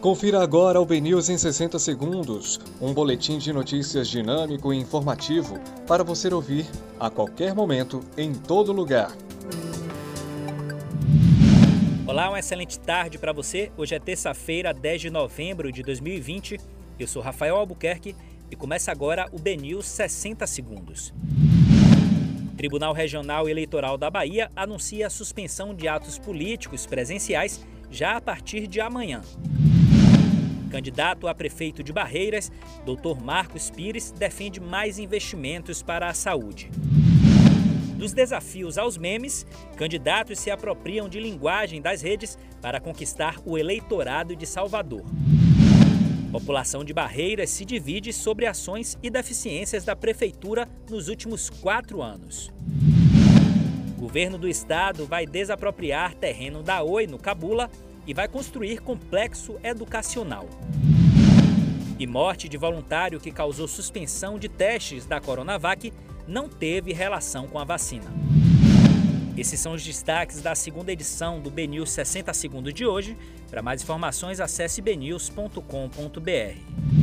Confira agora o BNews em 60 segundos, um boletim de notícias dinâmico e informativo para você ouvir a qualquer momento, em todo lugar. Olá, uma excelente tarde para você. Hoje é terça-feira, 10 de novembro de 2020. Eu sou Rafael Albuquerque e começa agora o BNews 60 segundos. Tribunal Regional Eleitoral da Bahia anuncia a suspensão de atos políticos presenciais já a partir de amanhã. Candidato a prefeito de Barreiras, Dr. Marcos Pires defende mais investimentos para a saúde. Dos desafios aos memes, candidatos se apropriam de linguagem das redes para conquistar o eleitorado de Salvador. População de Barreiras se divide sobre ações e deficiências da prefeitura nos últimos quatro anos. Governo do estado vai desapropriar terreno da Oi, no Cabula, e vai construir complexo educacional. E morte de voluntário que causou suspensão de testes da Coronavac não teve relação com a vacina. Esses são os destaques da segunda edição do BNews 60 Segundos de hoje. Para mais informações, acesse bnews.com.br.